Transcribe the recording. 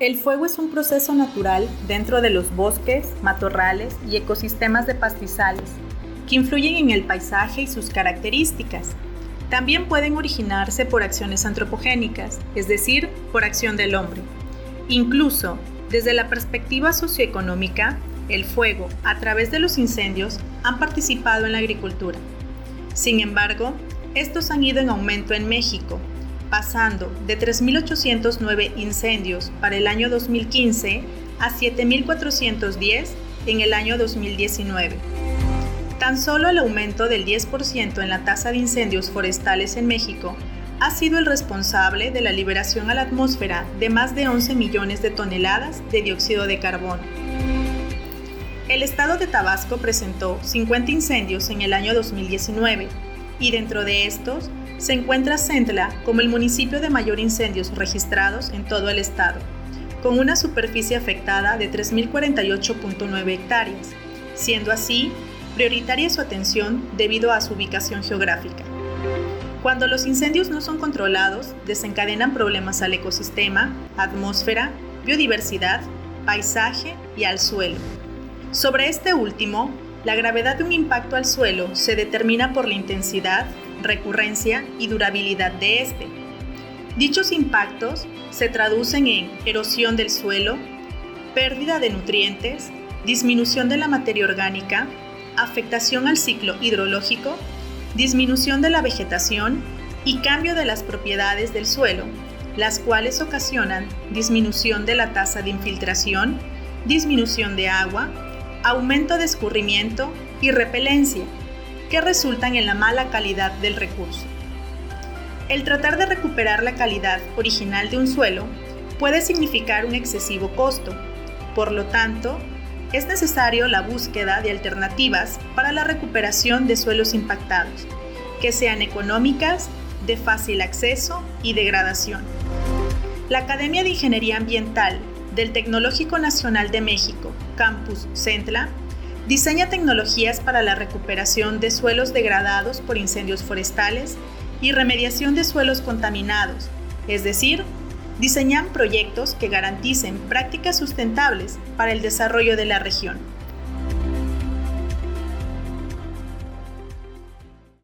El fuego es un proceso natural dentro de los bosques, matorrales y ecosistemas de pastizales que influyen en el paisaje y sus características. También pueden originarse por acciones antropogénicas, es decir, por acción del hombre. Incluso, desde la perspectiva socioeconómica, el fuego, a través de los incendios, han participado en la agricultura. Sin embargo, estos han ido en aumento en México, pasando de 3.809 incendios para el año 2015 a 7.410 en el año 2019. Tan solo el aumento del 10% en la tasa de incendios forestales en México ha sido el responsable de la liberación a la atmósfera de más de 11 millones de toneladas de dióxido de carbono. El estado de Tabasco presentó 50 incendios en el año 2019 y dentro de estos se encuentra Centla como el municipio de mayor incendios registrados en todo el estado, con una superficie afectada de 3.048.9 hectáreas, siendo así prioritaria su atención debido a su ubicación geográfica. Cuando los incendios no son controlados, desencadenan problemas al ecosistema, atmósfera, biodiversidad, paisaje y al suelo. Sobre este último, la gravedad de un impacto al suelo se determina por la intensidad, recurrencia y durabilidad de este. Dichos impactos se traducen en erosión del suelo, pérdida de nutrientes, disminución de la materia orgánica, afectación al ciclo hidrológico, disminución de la vegetación y cambio de las propiedades del suelo, las cuales ocasionan disminución de la tasa de infiltración, disminución de agua, aumento de escurrimiento y repelencia, que resultan en la mala calidad del recurso. El tratar de recuperar la calidad original de un suelo puede significar un excesivo costo, por lo tanto, es necesario la búsqueda de alternativas para la recuperación de suelos impactados, que sean económicas, de fácil acceso y degradación. La Academia de Ingeniería Ambiental del Tecnológico Nacional de México, Campus Centla, diseña tecnologías para la recuperación de suelos degradados por incendios forestales y remediación de suelos contaminados, es decir, diseñan proyectos que garanticen prácticas sustentables para el desarrollo de la región.